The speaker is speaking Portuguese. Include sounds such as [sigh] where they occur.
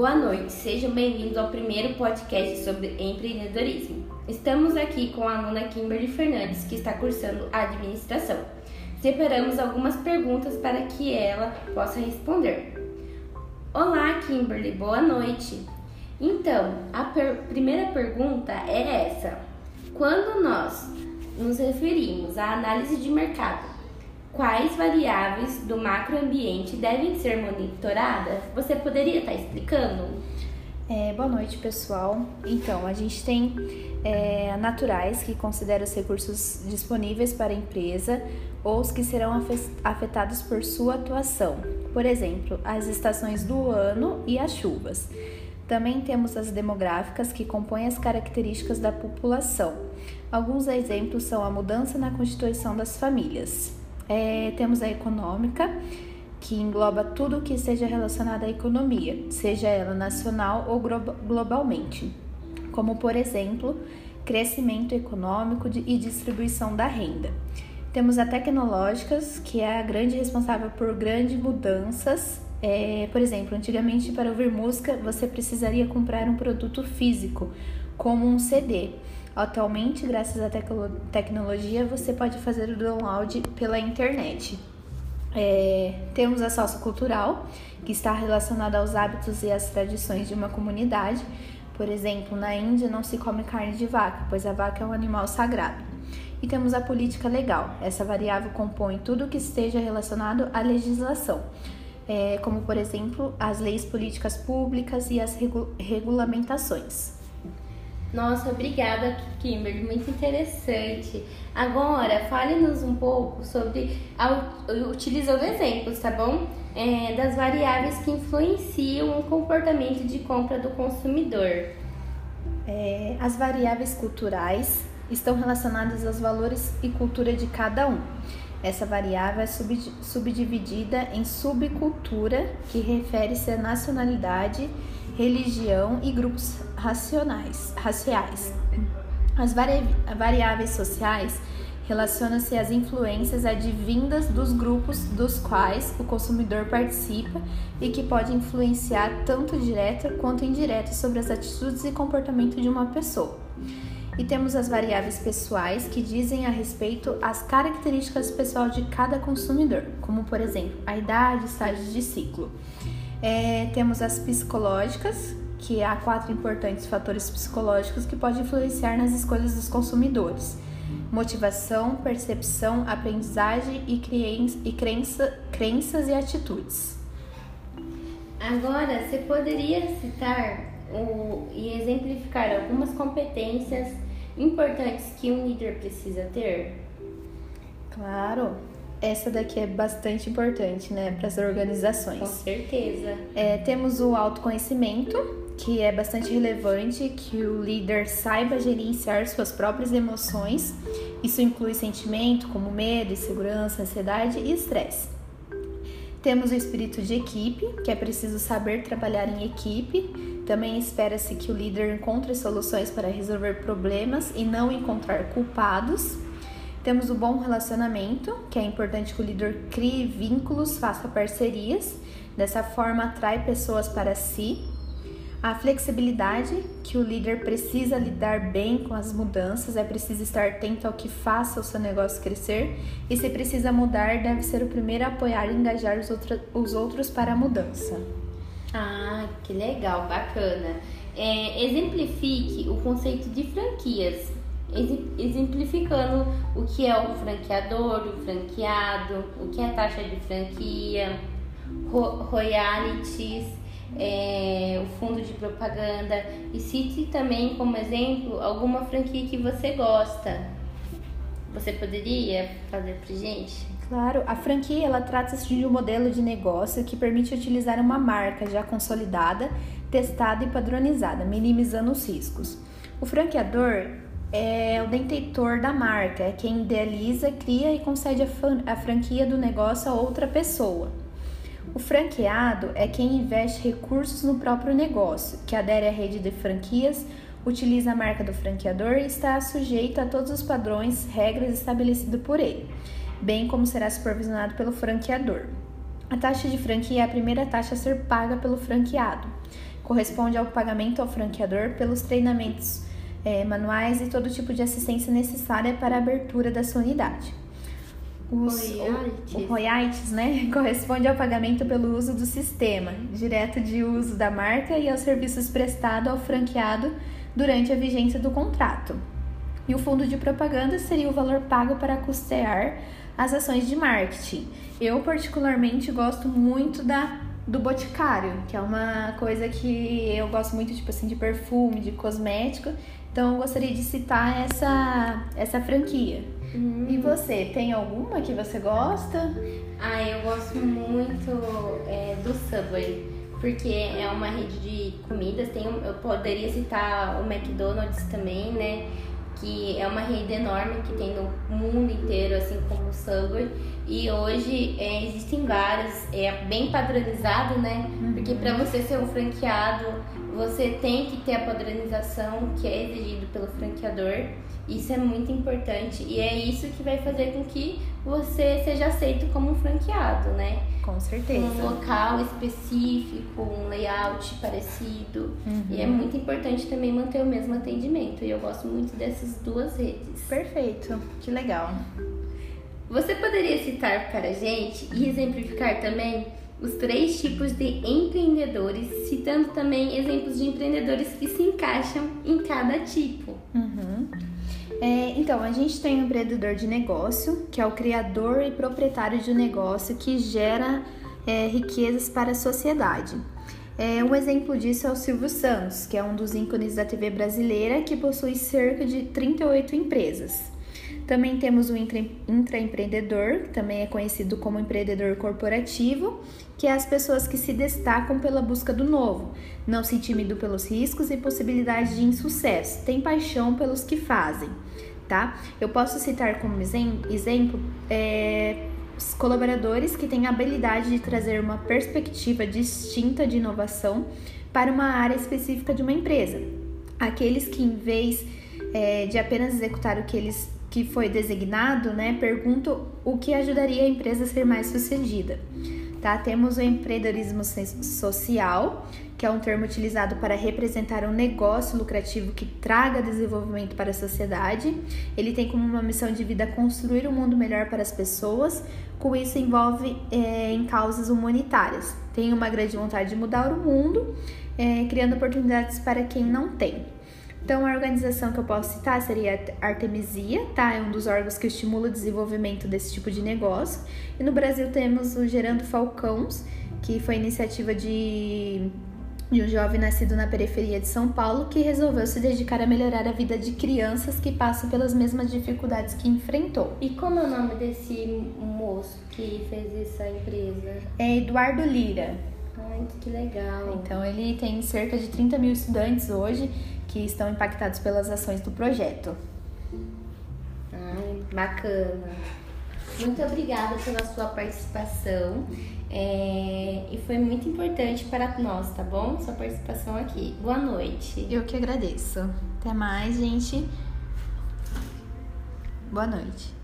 Boa noite, sejam bem-vindos ao primeiro podcast sobre empreendedorismo. Estamos aqui com a aluna Kimberly Fernandes, que está cursando administração. Separamos algumas perguntas para que ela possa responder. Olá, Kimberly, boa noite. Então, a per primeira pergunta é essa: quando nós nos referimos à análise de mercado, quais variáveis do macroambiente devem ser monitoradas? Você poderia estar explicando? É, boa noite, pessoal. Então, a gente tem é, naturais que consideram os recursos disponíveis para a empresa ou os que serão afetados por sua atuação. Por exemplo, as estações do ano e as chuvas. Também temos as demográficas, que compõem as características da população. Alguns exemplos são a mudança na constituição das famílias. É, temos a econômica, que engloba tudo o que seja relacionado à economia, seja ela nacional ou globalmente, como, por exemplo, crescimento econômico e distribuição da renda. Temos a tecnológicas, que é a grande responsável por grandes mudanças é, por exemplo, antigamente para ouvir música você precisaria comprar um produto físico, como um CD. Atualmente, graças à tecnologia, você pode fazer o download pela internet. É, temos a salsa cultural, que está relacionada aos hábitos e às tradições de uma comunidade. Por exemplo, na Índia não se come carne de vaca, pois a vaca é um animal sagrado. E temos a política legal. Essa variável compõe tudo que esteja relacionado à legislação é, como por exemplo as leis políticas públicas e as regu regulamentações. Nossa, obrigada, Kimberly, muito interessante. Agora, fale-nos um pouco sobre, utilizando exemplos, tá bom? É, das variáveis que influenciam o comportamento de compra do consumidor. É, as variáveis culturais estão relacionadas aos valores e cultura de cada um. Essa variável é subdividida em subcultura, que refere-se à nacionalidade, religião e grupos racionais, raciais. As vari variáveis sociais relacionam-se às influências advindas dos grupos dos quais o consumidor participa e que pode influenciar tanto direta quanto indireta sobre as atitudes e comportamento de uma pessoa. E temos as variáveis pessoais que dizem a respeito às características pessoal de cada consumidor, como por exemplo a idade, estágios de ciclo. É, temos as psicológicas, que há quatro importantes fatores psicológicos que podem influenciar nas escolhas dos consumidores: motivação, percepção, aprendizagem e, crença, e crença, crenças e atitudes. Agora, você poderia citar o, e exemplificar algumas competências importantes que um líder precisa ter? Claro, essa daqui é bastante importante, né, para as organizações. Com certeza. É, temos o autoconhecimento, que é bastante relevante, que o líder saiba gerenciar suas próprias emoções. Isso inclui sentimento como medo, insegurança, ansiedade e estresse. Temos o espírito de equipe, que é preciso saber trabalhar em equipe. Também espera-se que o líder encontre soluções para resolver problemas e não encontrar culpados. Temos o bom relacionamento, que é importante que o líder crie vínculos, faça parcerias. Dessa forma, atrai pessoas para si. A flexibilidade, que o líder precisa lidar bem com as mudanças, é preciso estar atento ao que faça o seu negócio crescer e, se precisa mudar, deve ser o primeiro a apoiar e engajar os, outra, os outros para a mudança. Ah, que legal, bacana. É, exemplifique o conceito de franquias, exemplificando o que é o franqueador, o franqueado, o que é taxa de franquia, royalties é, o fundo de propaganda e cite também como exemplo alguma franquia que você gosta. Você poderia fazer pra gente? Claro, a franquia ela trata-se de um modelo de negócio que permite utilizar uma marca já consolidada, testada e padronizada, minimizando os riscos. O franqueador é o detentor da marca, é quem idealiza, cria e concede a franquia do negócio a outra pessoa. O franqueado é quem investe recursos no próprio negócio, que adere à rede de franquias, utiliza a marca do franqueador e está sujeito a todos os padrões, regras estabelecidos por ele, bem como será supervisionado pelo franqueador. A taxa de franquia é a primeira taxa a ser paga pelo franqueado. corresponde ao pagamento ao franqueador pelos treinamentos é, manuais e todo tipo de assistência necessária para a abertura da sua unidade. Os, royalties. O, o royalties, né, [laughs] corresponde ao pagamento pelo uso do sistema, direto de uso da marca e aos serviços prestados ao franqueado durante a vigência do contrato. E o fundo de propaganda seria o valor pago para custear as ações de marketing. Eu particularmente gosto muito da do Boticário, que é uma coisa que eu gosto muito, tipo assim, de perfume, de cosmético. Então eu gostaria de citar essa, essa franquia. Hum. E você, tem alguma que você gosta? Ah, eu gosto muito é, do Subway, porque é uma rede de comidas. Tem, eu poderia citar o McDonald's também, né? Que é uma rede enorme que tem no mundo inteiro, assim como o Subway. E hoje é, existem vários, é bem padronizado, né? Uhum. Porque para você ser um franqueado, você tem que ter a padronização que é exigido pelo franqueador. Isso é muito importante e é isso que vai fazer com que você seja aceito como um franqueado, né? Com certeza. Um local específico, um layout parecido. Uhum. E é muito importante também manter o mesmo atendimento. E eu gosto muito dessas duas redes. Perfeito, que legal. Você poderia citar para a gente e exemplificar também os três tipos de empreendedores, citando também exemplos de empreendedores que se encaixam em cada tipo. Uhum. É, então, a gente tem o empreendedor de negócio, que é o criador e proprietário de um negócio que gera é, riquezas para a sociedade. É, um exemplo disso é o Silvio Santos, que é um dos ícones da TV brasileira, que possui cerca de 38 empresas. Também temos o intraempreendedor, que também é conhecido como empreendedor corporativo, que é as pessoas que se destacam pela busca do novo, não se intimidam pelos riscos e possibilidades de insucesso, têm paixão pelos que fazem, tá? Eu posso citar como exemplo é, os colaboradores que têm a habilidade de trazer uma perspectiva distinta de inovação para uma área específica de uma empresa. Aqueles que, em vez é, de apenas executar o que eles que foi designado, né, perguntam o que ajudaria a empresa a ser mais sucedida. Tá? Temos o empreendedorismo social, que é um termo utilizado para representar um negócio lucrativo que traga desenvolvimento para a sociedade. Ele tem como uma missão de vida construir um mundo melhor para as pessoas. Com isso, envolve é, em causas humanitárias. Tem uma grande vontade de mudar o mundo, é, criando oportunidades para quem não tem. Então, a organização que eu posso citar seria a Artemisia, tá? É um dos órgãos que estimula o desenvolvimento desse tipo de negócio. E no Brasil temos o Gerando Falcãos, que foi iniciativa de, de um jovem nascido na periferia de São Paulo que resolveu se dedicar a melhorar a vida de crianças que passam pelas mesmas dificuldades que enfrentou. E como é o nome desse moço que fez essa empresa? É Eduardo Lira. Ai, que legal. Então, ele tem cerca de 30 mil estudantes hoje que estão impactados pelas ações do projeto. Ai, bacana. Muito obrigada pela sua participação. É, e foi muito importante para nós, tá bom? Sua participação aqui. Boa noite. Eu que agradeço. Até mais, gente. Boa noite.